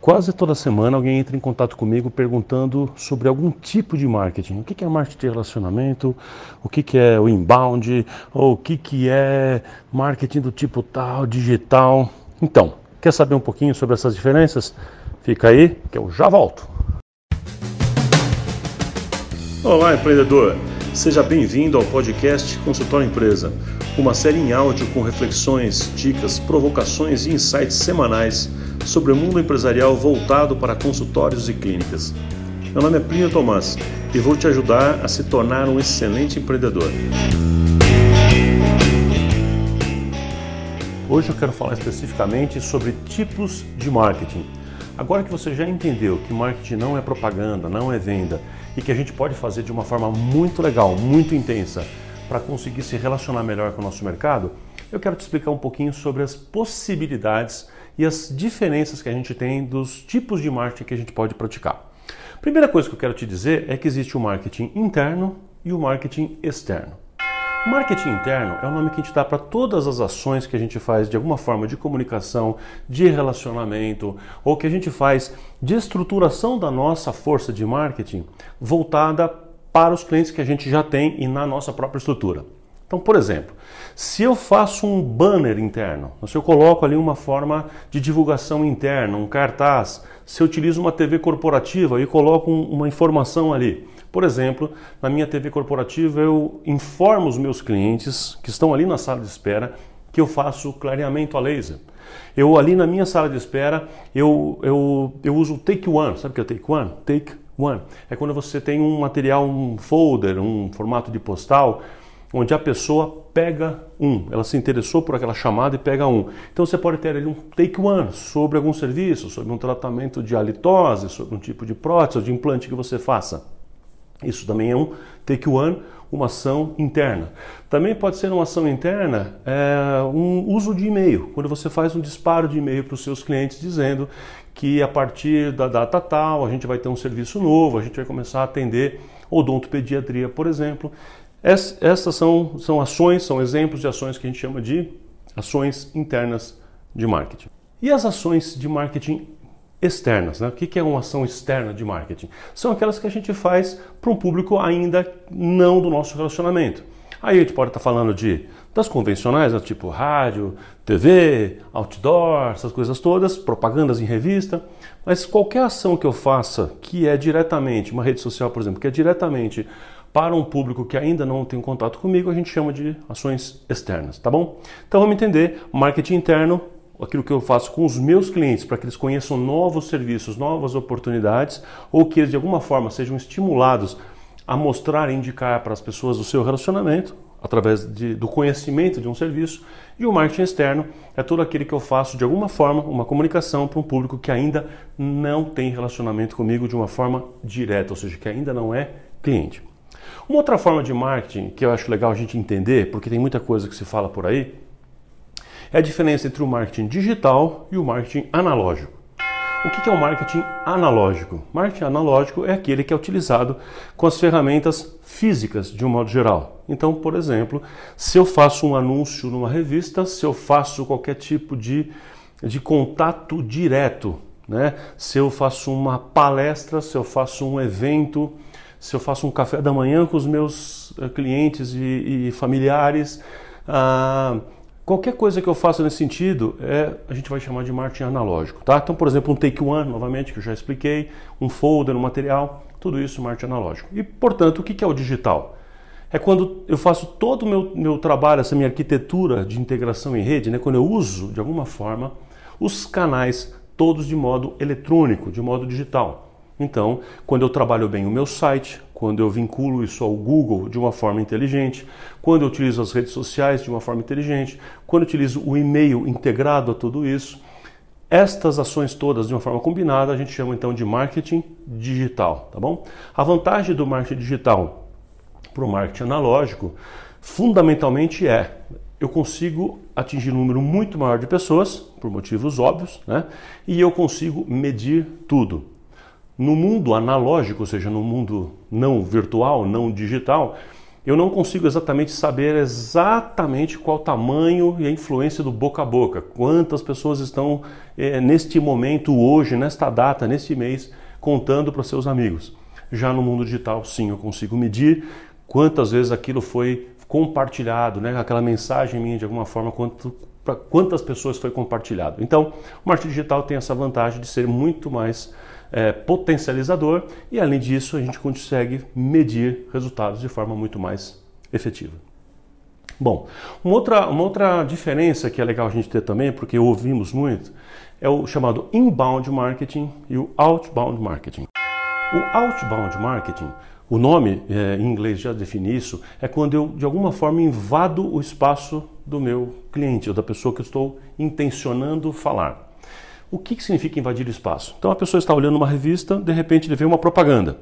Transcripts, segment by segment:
Quase toda semana alguém entra em contato comigo perguntando sobre algum tipo de marketing. O que é marketing de relacionamento, o que é o inbound, ou o que é marketing do tipo tal, digital. Então, quer saber um pouquinho sobre essas diferenças? Fica aí que eu já volto. Olá, empreendedor! Seja bem-vindo ao podcast Consultório Empresa, uma série em áudio com reflexões, dicas, provocações e insights semanais sobre o mundo empresarial voltado para consultórios e clínicas. Meu nome é Plínio Tomás e vou te ajudar a se tornar um excelente empreendedor. Hoje eu quero falar especificamente sobre tipos de marketing. Agora que você já entendeu que marketing não é propaganda, não é venda e que a gente pode fazer de uma forma muito legal, muito intensa, para conseguir se relacionar melhor com o nosso mercado, eu quero te explicar um pouquinho sobre as possibilidades e as diferenças que a gente tem dos tipos de marketing que a gente pode praticar. Primeira coisa que eu quero te dizer é que existe o marketing interno e o marketing externo. Marketing interno é o nome que a gente dá para todas as ações que a gente faz de alguma forma de comunicação, de relacionamento, ou que a gente faz de estruturação da nossa força de marketing voltada para os clientes que a gente já tem e na nossa própria estrutura. Então, por exemplo, se eu faço um banner interno, se eu coloco ali uma forma de divulgação interna, um cartaz, se eu utilizo uma TV corporativa e coloco uma informação ali. Por exemplo, na minha TV corporativa eu informo os meus clientes que estão ali na sala de espera que eu faço clareamento a laser. Eu ali na minha sala de espera eu, eu, eu uso o Take One, sabe o que é o Take One? Take One. É quando você tem um material, um folder, um formato de postal onde a pessoa pega um, ela se interessou por aquela chamada e pega um. Então você pode ter ali um take one sobre algum serviço, sobre um tratamento de halitose, sobre um tipo de prótese ou de implante que você faça. Isso também é um take one, uma ação interna. Também pode ser uma ação interna, é, um uso de e-mail, quando você faz um disparo de e-mail para os seus clientes dizendo que a partir da data tal a gente vai ter um serviço novo, a gente vai começar a atender odontopediatria, por exemplo. Essas são, são ações, são exemplos de ações que a gente chama de ações internas de marketing. E as ações de marketing externas, né? O que é uma ação externa de marketing? São aquelas que a gente faz para um público ainda não do nosso relacionamento. Aí a gente pode estar falando de das convencionais, né? tipo rádio, TV, outdoor, essas coisas todas, propagandas em revista, mas qualquer ação que eu faça que é diretamente, uma rede social, por exemplo, que é diretamente para um público que ainda não tem contato comigo, a gente chama de ações externas, tá bom? Então vamos entender marketing interno, aquilo que eu faço com os meus clientes para que eles conheçam novos serviços, novas oportunidades, ou que eles de alguma forma sejam estimulados a mostrar e indicar para as pessoas o seu relacionamento através de, do conhecimento de um serviço. E o marketing externo é todo aquele que eu faço de alguma forma uma comunicação para um público que ainda não tem relacionamento comigo de uma forma direta, ou seja, que ainda não é cliente. Uma outra forma de marketing que eu acho legal a gente entender, porque tem muita coisa que se fala por aí, é a diferença entre o marketing digital e o marketing analógico. O que é o marketing analógico? Marketing analógico é aquele que é utilizado com as ferramentas físicas de um modo geral. Então, por exemplo, se eu faço um anúncio numa revista, se eu faço qualquer tipo de, de contato direto, né? se eu faço uma palestra, se eu faço um evento, se eu faço um café da manhã com os meus eh, clientes e, e familiares. Ah, qualquer coisa que eu faça nesse sentido, é, a gente vai chamar de marketing analógico. Tá? Então, por exemplo, um take one, novamente, que eu já expliquei, um folder, um material, tudo isso marketing analógico. E, portanto, o que é o digital? É quando eu faço todo o meu, meu trabalho, essa minha arquitetura de integração em rede, né? quando eu uso, de alguma forma, os canais todos de modo eletrônico, de modo digital. Então, quando eu trabalho bem o meu site, quando eu vinculo isso ao Google de uma forma inteligente, quando eu utilizo as redes sociais de uma forma inteligente, quando eu utilizo o e-mail integrado a tudo isso, estas ações todas de uma forma combinada a gente chama então de marketing digital, tá bom? A vantagem do marketing digital para o marketing analógico, fundamentalmente é eu consigo atingir um número muito maior de pessoas, por motivos óbvios, né? E eu consigo medir tudo. No mundo analógico, ou seja, no mundo não virtual, não digital, eu não consigo exatamente saber exatamente qual o tamanho e a influência do boca a boca, quantas pessoas estão é, neste momento, hoje, nesta data, neste mês, contando para seus amigos. Já no mundo digital, sim, eu consigo medir quantas vezes aquilo foi compartilhado, né? aquela mensagem minha de alguma forma, quanto, para quantas pessoas foi compartilhado. Então, o marketing digital tem essa vantagem de ser muito mais é, potencializador e, além disso, a gente consegue medir resultados de forma muito mais efetiva. Bom, uma outra, uma outra diferença que é legal a gente ter também, porque ouvimos muito, é o chamado inbound marketing e o outbound marketing. O outbound marketing, o nome é, em inglês já define isso, é quando eu de alguma forma invado o espaço do meu cliente ou da pessoa que eu estou intencionando falar. O que, que significa invadir o espaço? Então a pessoa está olhando uma revista, de repente ele vê uma propaganda.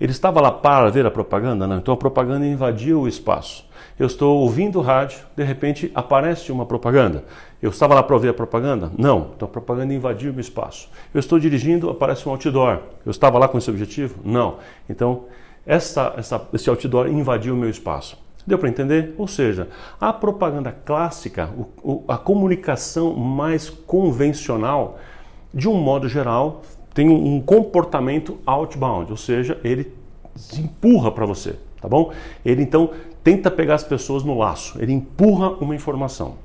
Ele estava lá para ver a propaganda? Não. Então a propaganda invadiu o espaço. Eu estou ouvindo o rádio, de repente aparece uma propaganda. Eu estava lá para ouvir a propaganda? Não. Então a propaganda invadiu o meu espaço. Eu estou dirigindo, aparece um outdoor. Eu estava lá com esse objetivo? Não. Então essa, essa, esse outdoor invadiu o meu espaço. Deu para entender? Ou seja, a propaganda clássica, o, o, a comunicação mais convencional, de um modo geral, tem um comportamento outbound, ou seja, ele empurra para você, tá bom? Ele então tenta pegar as pessoas no laço, ele empurra uma informação.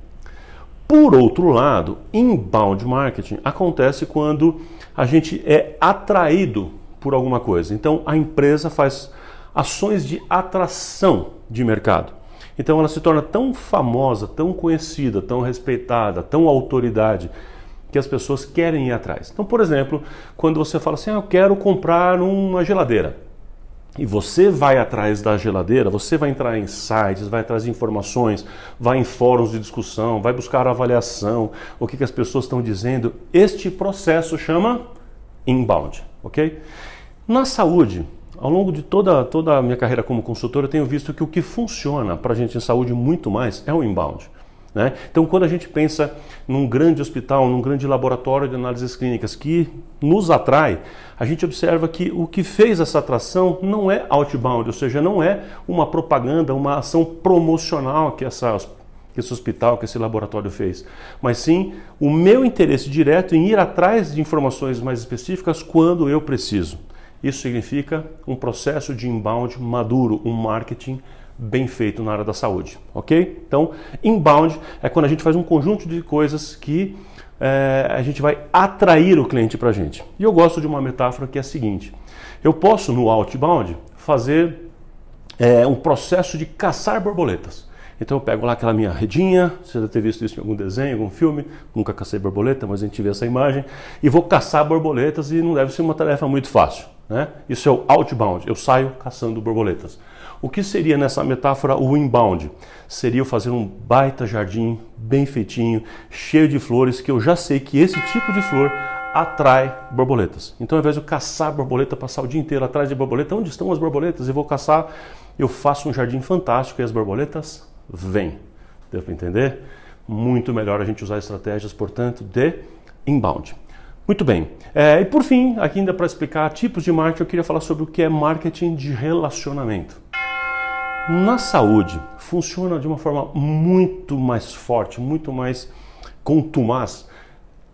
Por outro lado, inbound marketing acontece quando a gente é atraído por alguma coisa. Então a empresa faz ações de atração de mercado. Então ela se torna tão famosa, tão conhecida, tão respeitada, tão autoridade que as pessoas querem ir atrás. Então, por exemplo, quando você fala assim, ah, eu quero comprar uma geladeira, e você vai atrás da geladeira, você vai entrar em sites, vai atrás de informações, vai em fóruns de discussão, vai buscar avaliação, o que, que as pessoas estão dizendo. Este processo chama inbound, ok? Na saúde, ao longo de toda, toda a minha carreira como consultor, eu tenho visto que o que funciona para a gente em saúde muito mais é o inbound. Né? Então, quando a gente pensa num grande hospital, num grande laboratório de análises clínicas que nos atrai, a gente observa que o que fez essa atração não é outbound, ou seja, não é uma propaganda, uma ação promocional que, essa, que esse hospital, que esse laboratório fez, mas sim o meu interesse direto em ir atrás de informações mais específicas quando eu preciso. Isso significa um processo de inbound maduro, um marketing bem feito na área da saúde, ok? Então, inbound é quando a gente faz um conjunto de coisas que é, a gente vai atrair o cliente para a gente. E eu gosto de uma metáfora que é a seguinte: eu posso no outbound fazer é, um processo de caçar borboletas. Então eu pego lá aquela minha redinha, você deve ter visto isso em algum desenho, algum filme, nunca cacei borboleta, mas a gente vê essa imagem, e vou caçar borboletas e não deve ser uma tarefa muito fácil. Né? Isso é o outbound, eu saio caçando borboletas. O que seria nessa metáfora o inbound? Seria eu fazer um baita jardim bem feitinho, cheio de flores, que eu já sei que esse tipo de flor atrai borboletas. Então, ao invés de eu caçar borboleta, passar o dia inteiro atrás de borboleta, onde estão as borboletas? Eu vou caçar, eu faço um jardim fantástico e as borboletas vêm. Deu para entender? Muito melhor a gente usar estratégias, portanto, de inbound. Muito bem. É, e por fim, aqui ainda para explicar tipos de marketing, eu queria falar sobre o que é marketing de relacionamento. Na saúde, funciona de uma forma muito mais forte, muito mais contumaz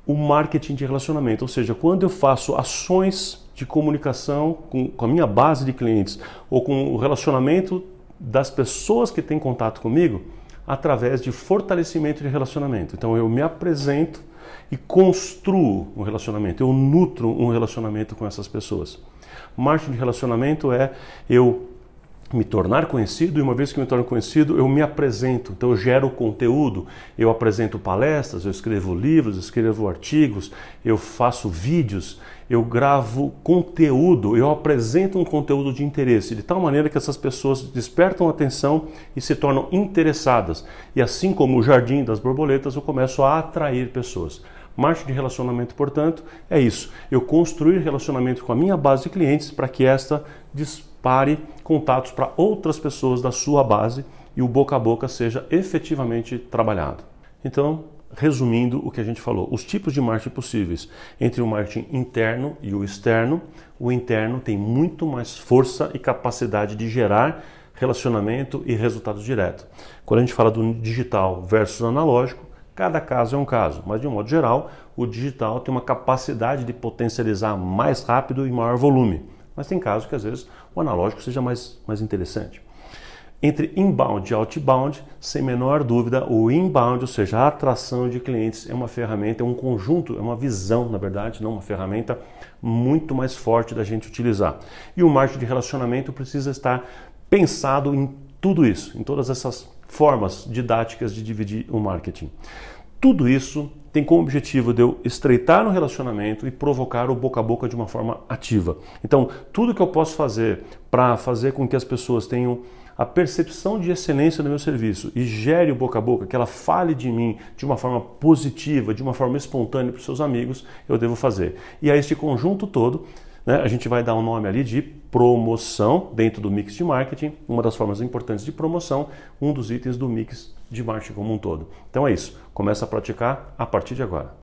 o marketing de relacionamento. Ou seja, quando eu faço ações de comunicação com, com a minha base de clientes ou com o relacionamento das pessoas que têm contato comigo através de fortalecimento de relacionamento. Então eu me apresento e construo um relacionamento, eu nutro um relacionamento com essas pessoas. Marketing de relacionamento é eu me tornar conhecido e uma vez que me torno conhecido, eu me apresento. Então eu gero conteúdo, eu apresento palestras, eu escrevo livros, eu escrevo artigos, eu faço vídeos, eu gravo conteúdo, eu apresento um conteúdo de interesse, de tal maneira que essas pessoas despertam atenção e se tornam interessadas. E assim como o jardim das borboletas, eu começo a atrair pessoas. Marketing de relacionamento, portanto, é isso. Eu construir relacionamento com a minha base de clientes para que esta dispare contatos para outras pessoas da sua base e o boca a boca seja efetivamente trabalhado. Então, resumindo o que a gente falou, os tipos de marketing possíveis entre o marketing interno e o externo. O interno tem muito mais força e capacidade de gerar relacionamento e resultados diretos. Quando a gente fala do digital versus analógico, cada caso é um caso, mas de um modo geral, o digital tem uma capacidade de potencializar mais rápido e maior volume. Mas tem casos que às vezes o analógico seja mais, mais interessante. Entre inbound e outbound, sem menor dúvida, o inbound, ou seja, a atração de clientes, é uma ferramenta, é um conjunto, é uma visão, na verdade, não uma ferramenta muito mais forte da gente utilizar. E o marketing de relacionamento precisa estar pensado em tudo isso, em todas essas formas didáticas de dividir o marketing. Tudo isso tem como objetivo de eu estreitar no relacionamento e provocar o boca a boca de uma forma ativa. Então, tudo que eu posso fazer para fazer com que as pessoas tenham a percepção de excelência do meu serviço e gere o boca a boca, que ela fale de mim de uma forma positiva, de uma forma espontânea para os seus amigos, eu devo fazer. E a este conjunto todo, né, a gente vai dar um nome ali de promoção dentro do mix de marketing, uma das formas importantes de promoção, um dos itens do mix de marketing como um todo. Então é isso, começa a praticar a partir de agora.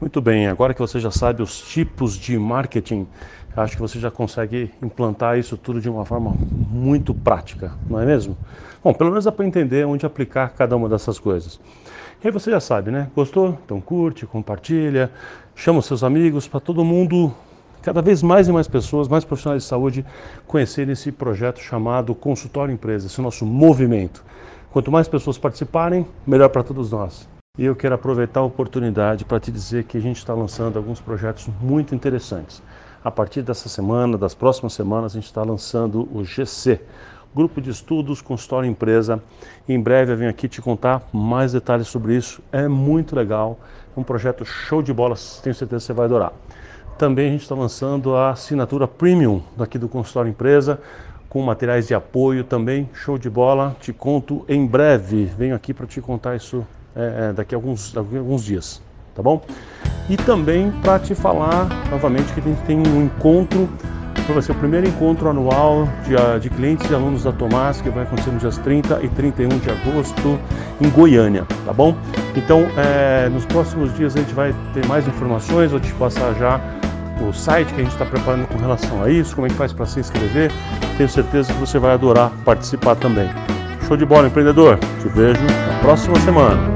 Muito bem, agora que você já sabe os tipos de marketing, acho que você já consegue implantar isso tudo de uma forma muito prática, não é mesmo? Bom, pelo menos dá para entender onde aplicar cada uma dessas coisas. E aí você já sabe, né? Gostou? Então curte, compartilha, chama os seus amigos para todo mundo, cada vez mais e mais pessoas, mais profissionais de saúde, conhecerem esse projeto chamado Consultório Empresa, esse nosso movimento. Quanto mais pessoas participarem, melhor para todos nós. E eu quero aproveitar a oportunidade para te dizer que a gente está lançando alguns projetos muito interessantes. A partir dessa semana, das próximas semanas, a gente está lançando o GC, Grupo de Estudos Consultório Empresa. Em breve eu venho aqui te contar mais detalhes sobre isso. É muito legal, é um projeto show de bola, tenho certeza que você vai adorar. Também a gente está lançando a assinatura Premium daqui do Consultório Empresa, com materiais de apoio também, show de bola. Te conto em breve. Venho aqui para te contar isso é, é, daqui, a alguns, alguns dias, tá bom? E também para te falar novamente que a gente tem um encontro, vai ser o primeiro encontro anual de, de clientes e alunos da Tomás, que vai acontecer nos dias 30 e 31 de agosto em Goiânia, tá bom? Então, é, nos próximos dias a gente vai ter mais informações, vou te passar já o site que a gente está preparando com relação a isso, como é que faz para se inscrever. Tenho certeza que você vai adorar participar também. Show de bola, empreendedor! Te vejo na próxima semana.